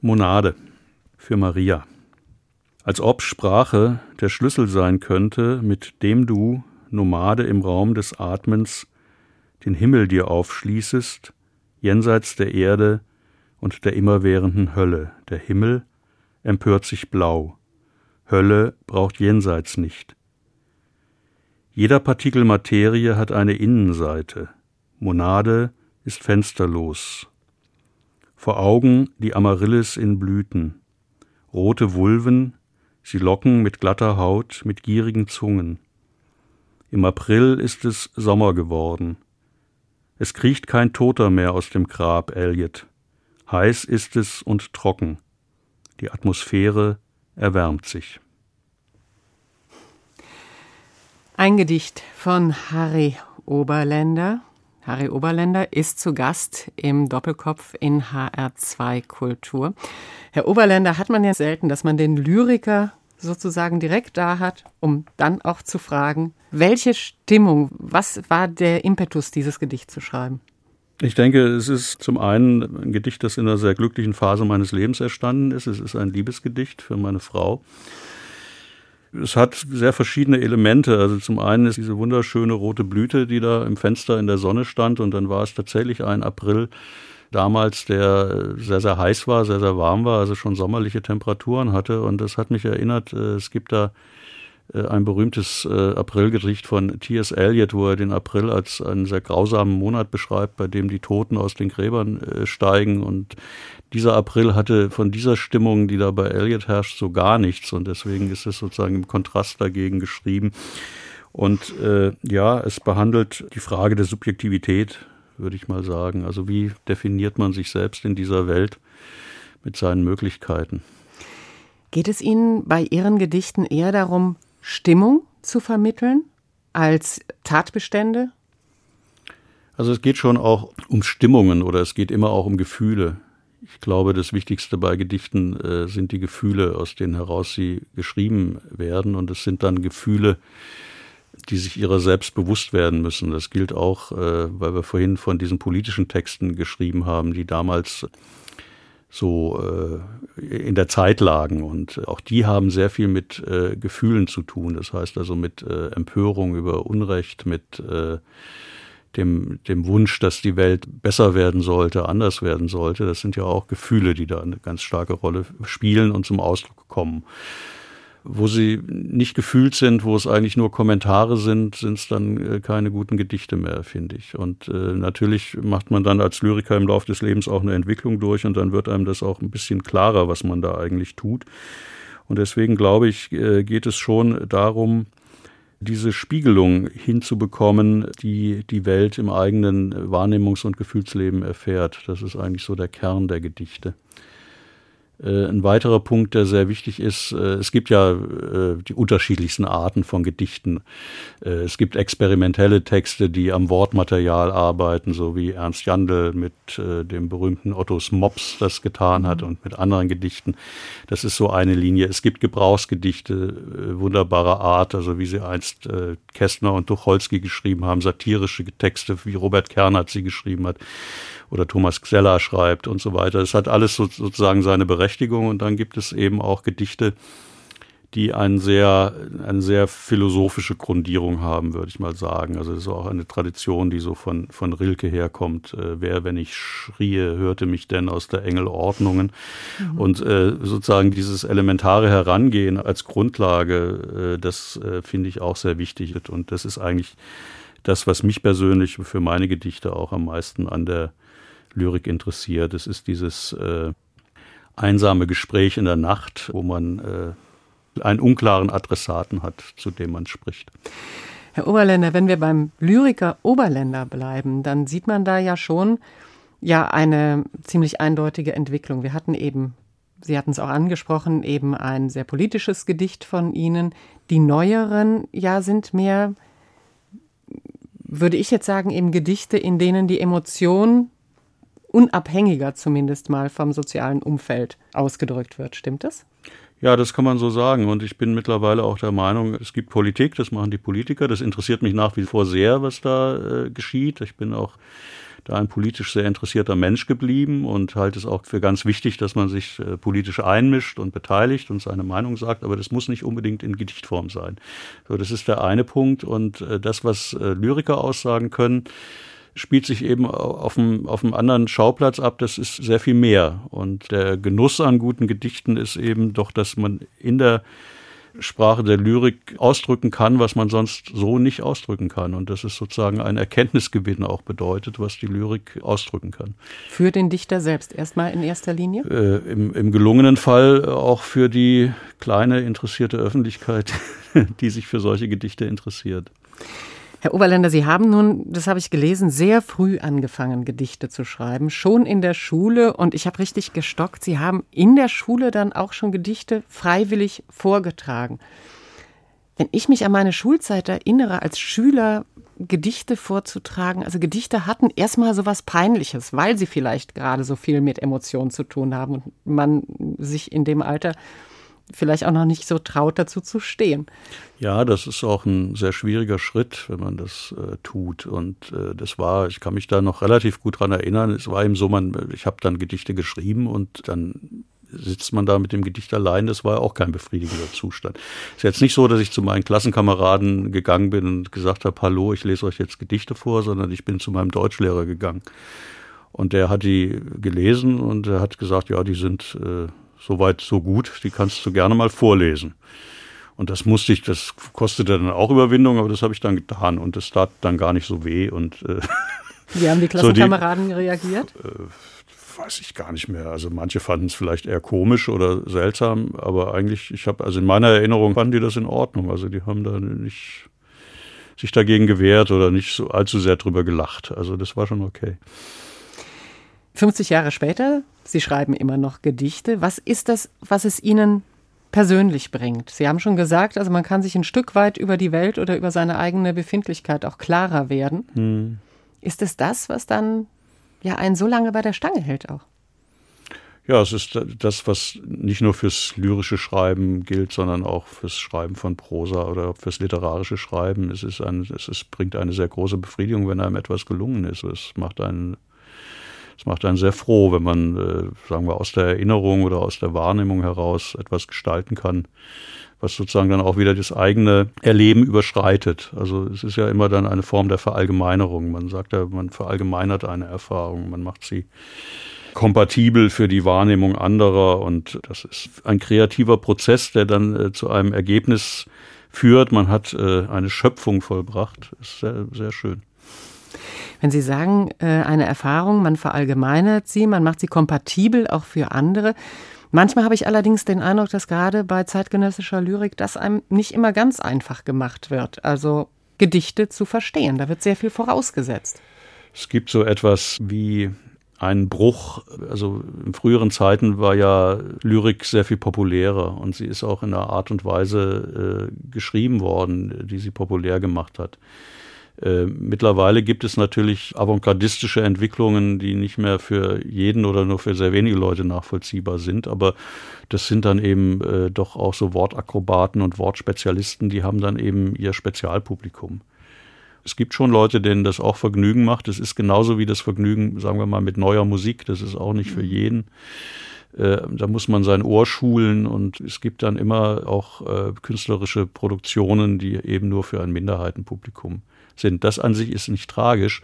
Monade für Maria. Als ob Sprache der Schlüssel sein könnte, mit dem du, Nomade im Raum des Atmens, den Himmel dir aufschließest, jenseits der Erde und der immerwährenden Hölle. Der Himmel empört sich blau. Hölle braucht jenseits nicht. Jeder Partikel Materie hat eine Innenseite. Monade ist fensterlos. Vor Augen die Amaryllis in Blüten. Rote Vulven, sie locken mit glatter Haut, mit gierigen Zungen. Im April ist es Sommer geworden. Es kriecht kein Toter mehr aus dem Grab, Elliot. Heiß ist es und trocken. Die Atmosphäre erwärmt sich. Ein Gedicht von Harry Oberländer. Harry Oberländer ist zu Gast im Doppelkopf in HR2 Kultur. Herr Oberländer, hat man ja selten, dass man den Lyriker sozusagen direkt da hat, um dann auch zu fragen, welche Stimmung, was war der Impetus, dieses Gedicht zu schreiben? Ich denke, es ist zum einen ein Gedicht, das in einer sehr glücklichen Phase meines Lebens erstanden ist. Es ist ein Liebesgedicht für meine Frau. Es hat sehr verschiedene Elemente. Also zum einen ist diese wunderschöne rote Blüte, die da im Fenster in der Sonne stand. Und dann war es tatsächlich ein April damals, der sehr, sehr heiß war, sehr, sehr warm war, also schon sommerliche Temperaturen hatte. Und das hat mich erinnert, äh, es gibt da ein berühmtes äh, Aprilgedicht von T.S. Eliot, wo er den April als einen sehr grausamen Monat beschreibt, bei dem die Toten aus den Gräbern steigen. Und dieser April hatte von dieser Stimmung, die da bei Eliot herrscht, so gar nichts. Und deswegen ist es sozusagen im Kontrast dagegen geschrieben. Und äh, ja, es behandelt die Frage der Subjektivität würde ich mal sagen. Also wie definiert man sich selbst in dieser Welt mit seinen Möglichkeiten? Geht es Ihnen bei Ihren Gedichten eher darum, Stimmung zu vermitteln als Tatbestände? Also es geht schon auch um Stimmungen oder es geht immer auch um Gefühle. Ich glaube, das Wichtigste bei Gedichten äh, sind die Gefühle, aus denen heraus sie geschrieben werden. Und es sind dann Gefühle, die sich ihrer selbst bewusst werden müssen. Das gilt auch, äh, weil wir vorhin von diesen politischen Texten geschrieben haben, die damals so äh, in der Zeit lagen. Und auch die haben sehr viel mit äh, Gefühlen zu tun. Das heißt also mit äh, Empörung über Unrecht, mit äh, dem, dem Wunsch, dass die Welt besser werden sollte, anders werden sollte. Das sind ja auch Gefühle, die da eine ganz starke Rolle spielen und zum Ausdruck kommen wo sie nicht gefühlt sind, wo es eigentlich nur Kommentare sind, sind es dann äh, keine guten Gedichte mehr, finde ich. Und äh, natürlich macht man dann als Lyriker im Laufe des Lebens auch eine Entwicklung durch und dann wird einem das auch ein bisschen klarer, was man da eigentlich tut. Und deswegen glaube ich, äh, geht es schon darum, diese Spiegelung hinzubekommen, die die Welt im eigenen Wahrnehmungs- und Gefühlsleben erfährt. Das ist eigentlich so der Kern der Gedichte. Äh, ein weiterer Punkt, der sehr wichtig ist, äh, es gibt ja äh, die unterschiedlichsten Arten von Gedichten. Es gibt experimentelle Texte, die am Wortmaterial arbeiten, so wie Ernst Jandl mit dem berühmten Ottos Mops das getan hat mhm. und mit anderen Gedichten. Das ist so eine Linie. Es gibt Gebrauchsgedichte wunderbarer Art, also wie sie einst Kästner und Tucholsky geschrieben haben, satirische Texte, wie Robert Kernert sie geschrieben hat oder Thomas Xeller schreibt und so weiter. Es hat alles so, sozusagen seine Berechtigung und dann gibt es eben auch Gedichte, die ein sehr, eine sehr philosophische Grundierung haben, würde ich mal sagen. Also es ist auch eine Tradition, die so von, von Rilke herkommt. Äh, wer, wenn ich schrie, hörte mich denn aus der Engel Ordnungen? Mhm. Und äh, sozusagen dieses elementare Herangehen als Grundlage, äh, das äh, finde ich auch sehr wichtig. Und das ist eigentlich das, was mich persönlich für meine Gedichte auch am meisten an der Lyrik interessiert. Es ist dieses äh, einsame Gespräch in der Nacht, wo man äh, einen unklaren Adressaten hat, zu dem man spricht. Herr Oberländer, wenn wir beim Lyriker Oberländer bleiben, dann sieht man da ja schon ja eine ziemlich eindeutige Entwicklung. Wir hatten eben, Sie hatten es auch angesprochen, eben ein sehr politisches Gedicht von Ihnen. Die neueren ja sind mehr, würde ich jetzt sagen, eben Gedichte, in denen die Emotion unabhängiger zumindest mal vom sozialen Umfeld ausgedrückt wird. Stimmt das? Ja, das kann man so sagen. Und ich bin mittlerweile auch der Meinung, es gibt Politik, das machen die Politiker. Das interessiert mich nach wie vor sehr, was da äh, geschieht. Ich bin auch da ein politisch sehr interessierter Mensch geblieben und halte es auch für ganz wichtig, dass man sich äh, politisch einmischt und beteiligt und seine Meinung sagt. Aber das muss nicht unbedingt in Gedichtform sein. So, das ist der eine Punkt. Und äh, das, was äh, Lyriker aussagen können, spielt sich eben auf einem, auf einem anderen Schauplatz ab. Das ist sehr viel mehr. Und der Genuss an guten Gedichten ist eben doch, dass man in der Sprache der Lyrik ausdrücken kann, was man sonst so nicht ausdrücken kann. Und das ist sozusagen ein Erkenntnisgewinn auch bedeutet, was die Lyrik ausdrücken kann. Für den Dichter selbst erstmal in erster Linie? Äh, im, Im gelungenen Fall auch für die kleine interessierte Öffentlichkeit, die sich für solche Gedichte interessiert. Herr Oberländer, Sie haben nun, das habe ich gelesen, sehr früh angefangen, Gedichte zu schreiben, schon in der Schule. Und ich habe richtig gestockt. Sie haben in der Schule dann auch schon Gedichte freiwillig vorgetragen. Wenn ich mich an meine Schulzeit erinnere, als Schüler Gedichte vorzutragen, also Gedichte hatten erstmal so was Peinliches, weil sie vielleicht gerade so viel mit Emotionen zu tun haben und man sich in dem Alter vielleicht auch noch nicht so traut, dazu zu stehen. Ja, das ist auch ein sehr schwieriger Schritt, wenn man das äh, tut. Und äh, das war, ich kann mich da noch relativ gut dran erinnern. Es war eben so, man, ich habe dann Gedichte geschrieben und dann sitzt man da mit dem Gedicht allein, das war auch kein befriedigender Zustand. Ist jetzt nicht so, dass ich zu meinen Klassenkameraden gegangen bin und gesagt habe, hallo, ich lese euch jetzt Gedichte vor, sondern ich bin zu meinem Deutschlehrer gegangen. Und der hat die gelesen und er hat gesagt, ja, die sind äh, soweit so gut, die kannst du gerne mal vorlesen. Und das musste ich, das kostete dann auch Überwindung, aber das habe ich dann getan und das tat dann gar nicht so weh. Und, äh, Wie haben die Klassenkameraden so die, reagiert? Äh, weiß ich gar nicht mehr. Also manche fanden es vielleicht eher komisch oder seltsam, aber eigentlich, ich habe, also in meiner Erinnerung fanden die das in Ordnung. Also die haben da nicht sich dagegen gewehrt oder nicht so allzu sehr drüber gelacht. Also das war schon okay. 50 Jahre später, Sie schreiben immer noch Gedichte. Was ist das, was es Ihnen persönlich bringt? Sie haben schon gesagt, also man kann sich ein Stück weit über die Welt oder über seine eigene Befindlichkeit auch klarer werden. Hm. Ist es das, was dann ja einen so lange bei der Stange hält auch? Ja, es ist das, was nicht nur fürs lyrische Schreiben gilt, sondern auch fürs Schreiben von Prosa oder fürs literarische Schreiben. Es, ist ein, es ist, bringt eine sehr große Befriedigung, wenn einem etwas gelungen ist. Es macht einen es macht einen sehr froh, wenn man, äh, sagen wir, aus der Erinnerung oder aus der Wahrnehmung heraus etwas gestalten kann, was sozusagen dann auch wieder das eigene Erleben überschreitet. Also es ist ja immer dann eine Form der Verallgemeinerung. Man sagt ja, man verallgemeinert eine Erfahrung, man macht sie kompatibel für die Wahrnehmung anderer und das ist ein kreativer Prozess, der dann äh, zu einem Ergebnis führt. Man hat äh, eine Schöpfung vollbracht. Ist sehr, sehr schön. Wenn Sie sagen, äh, eine Erfahrung, man verallgemeinert sie, man macht sie kompatibel auch für andere. Manchmal habe ich allerdings den Eindruck, dass gerade bei zeitgenössischer Lyrik das einem nicht immer ganz einfach gemacht wird. Also Gedichte zu verstehen. Da wird sehr viel vorausgesetzt. Es gibt so etwas wie einen Bruch. Also in früheren Zeiten war ja Lyrik sehr viel populärer und sie ist auch in einer Art und Weise äh, geschrieben worden, die sie populär gemacht hat. Äh, mittlerweile gibt es natürlich avantgardistische Entwicklungen, die nicht mehr für jeden oder nur für sehr wenige Leute nachvollziehbar sind, aber das sind dann eben äh, doch auch so Wortakrobaten und Wortspezialisten, die haben dann eben ihr Spezialpublikum. Es gibt schon Leute, denen das auch Vergnügen macht. Es ist genauso wie das Vergnügen, sagen wir mal, mit neuer Musik. Das ist auch nicht für jeden. Äh, da muss man sein Ohr schulen und es gibt dann immer auch äh, künstlerische Produktionen, die eben nur für ein Minderheitenpublikum sind. Das an sich ist nicht tragisch.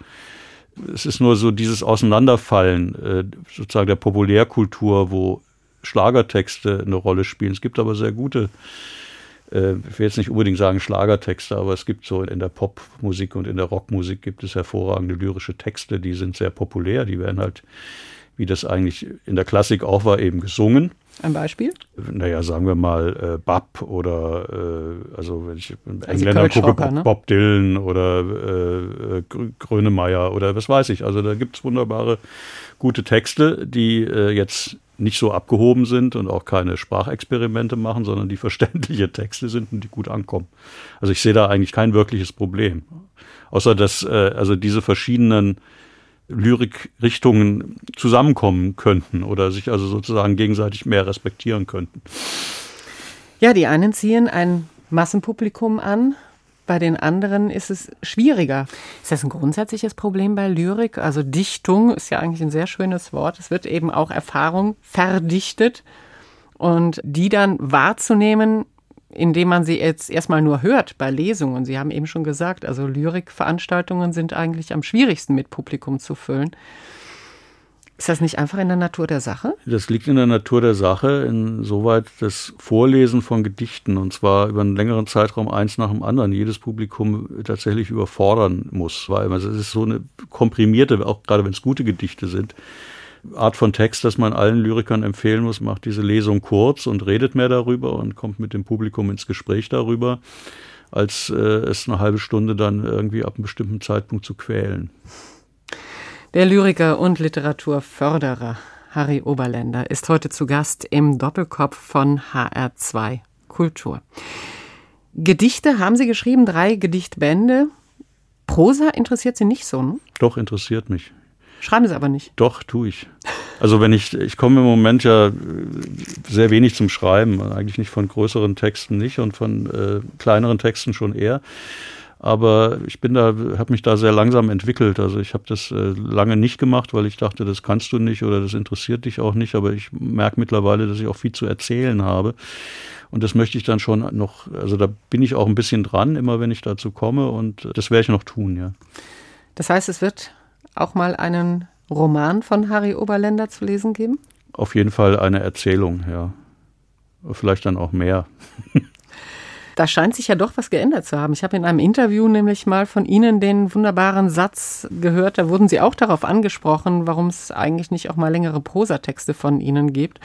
Es ist nur so dieses Auseinanderfallen äh, sozusagen der Populärkultur, wo Schlagertexte eine Rolle spielen. Es gibt aber sehr gute, äh, ich will jetzt nicht unbedingt sagen Schlagertexte, aber es gibt so in der Popmusik und in der Rockmusik gibt es hervorragende lyrische Texte, die sind sehr populär, die werden halt, wie das eigentlich in der Klassik auch war, eben gesungen. Ein Beispiel? Naja, sagen wir mal äh, Bab oder äh, also wenn ich Engländer gucke, Bob, ne? Bob Dylan oder äh, Grönemeyer oder was weiß ich. Also da gibt es wunderbare, gute Texte, die äh, jetzt nicht so abgehoben sind und auch keine Sprachexperimente machen, sondern die verständliche Texte sind und die gut ankommen. Also ich sehe da eigentlich kein wirkliches Problem. Außer dass äh, also diese verschiedenen Lyrikrichtungen zusammenkommen könnten oder sich also sozusagen gegenseitig mehr respektieren könnten. Ja, die einen ziehen ein Massenpublikum an, bei den anderen ist es schwieriger. Ist das ein grundsätzliches Problem bei Lyrik? Also Dichtung ist ja eigentlich ein sehr schönes Wort. Es wird eben auch Erfahrung verdichtet und die dann wahrzunehmen, indem man sie jetzt erstmal nur hört bei Lesungen. Sie haben eben schon gesagt, also Lyrikveranstaltungen sind eigentlich am schwierigsten mit Publikum zu füllen. Ist das nicht einfach in der Natur der Sache? Das liegt in der Natur der Sache, insoweit das Vorlesen von Gedichten, und zwar über einen längeren Zeitraum eins nach dem anderen, jedes Publikum tatsächlich überfordern muss, weil es ist so eine komprimierte, auch gerade wenn es gute Gedichte sind, Art von Text, dass man allen Lyrikern empfehlen muss, macht diese Lesung kurz und redet mehr darüber und kommt mit dem Publikum ins Gespräch darüber, als äh, es eine halbe Stunde dann irgendwie ab einem bestimmten Zeitpunkt zu quälen. Der Lyriker und Literaturförderer Harry Oberländer ist heute zu Gast im Doppelkopf von HR2 Kultur. Gedichte haben Sie geschrieben, drei Gedichtbände. Prosa interessiert Sie nicht so, ne? Doch, interessiert mich. Schreiben Sie aber nicht. Doch, tue ich. Also wenn ich, ich komme im Moment ja sehr wenig zum Schreiben, eigentlich nicht von größeren Texten nicht und von äh, kleineren Texten schon eher. Aber ich bin da, habe mich da sehr langsam entwickelt. Also ich habe das äh, lange nicht gemacht, weil ich dachte, das kannst du nicht oder das interessiert dich auch nicht. Aber ich merke mittlerweile, dass ich auch viel zu erzählen habe. Und das möchte ich dann schon noch, also da bin ich auch ein bisschen dran, immer wenn ich dazu komme. Und das werde ich noch tun, ja. Das heißt, es wird auch mal einen Roman von Harry Oberländer zu lesen geben? Auf jeden Fall eine Erzählung, ja. Vielleicht dann auch mehr. Da scheint sich ja doch was geändert zu haben. Ich habe in einem Interview nämlich mal von Ihnen den wunderbaren Satz gehört, da wurden Sie auch darauf angesprochen, warum es eigentlich nicht auch mal längere Prosatexte von Ihnen gibt.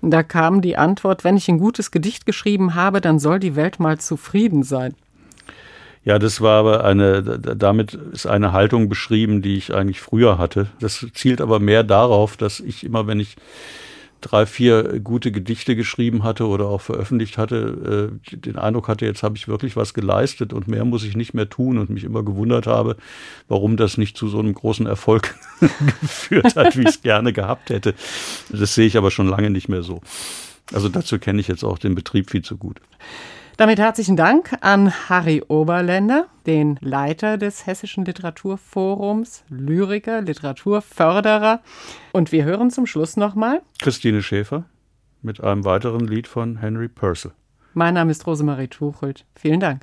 Da kam die Antwort, wenn ich ein gutes Gedicht geschrieben habe, dann soll die Welt mal zufrieden sein. Ja, das war aber eine, damit ist eine Haltung beschrieben, die ich eigentlich früher hatte. Das zielt aber mehr darauf, dass ich immer, wenn ich drei, vier gute Gedichte geschrieben hatte oder auch veröffentlicht hatte, äh, den Eindruck hatte, jetzt habe ich wirklich was geleistet und mehr muss ich nicht mehr tun und mich immer gewundert habe, warum das nicht zu so einem großen Erfolg geführt hat, wie ich es gerne gehabt hätte. Das sehe ich aber schon lange nicht mehr so. Also dazu kenne ich jetzt auch den Betrieb viel zu gut. Damit herzlichen Dank an Harry Oberländer, den Leiter des Hessischen Literaturforums, Lyriker, Literaturförderer. Und wir hören zum Schluss nochmal Christine Schäfer mit einem weiteren Lied von Henry Purcell. Mein Name ist Rosemarie Tuchelt. Vielen Dank.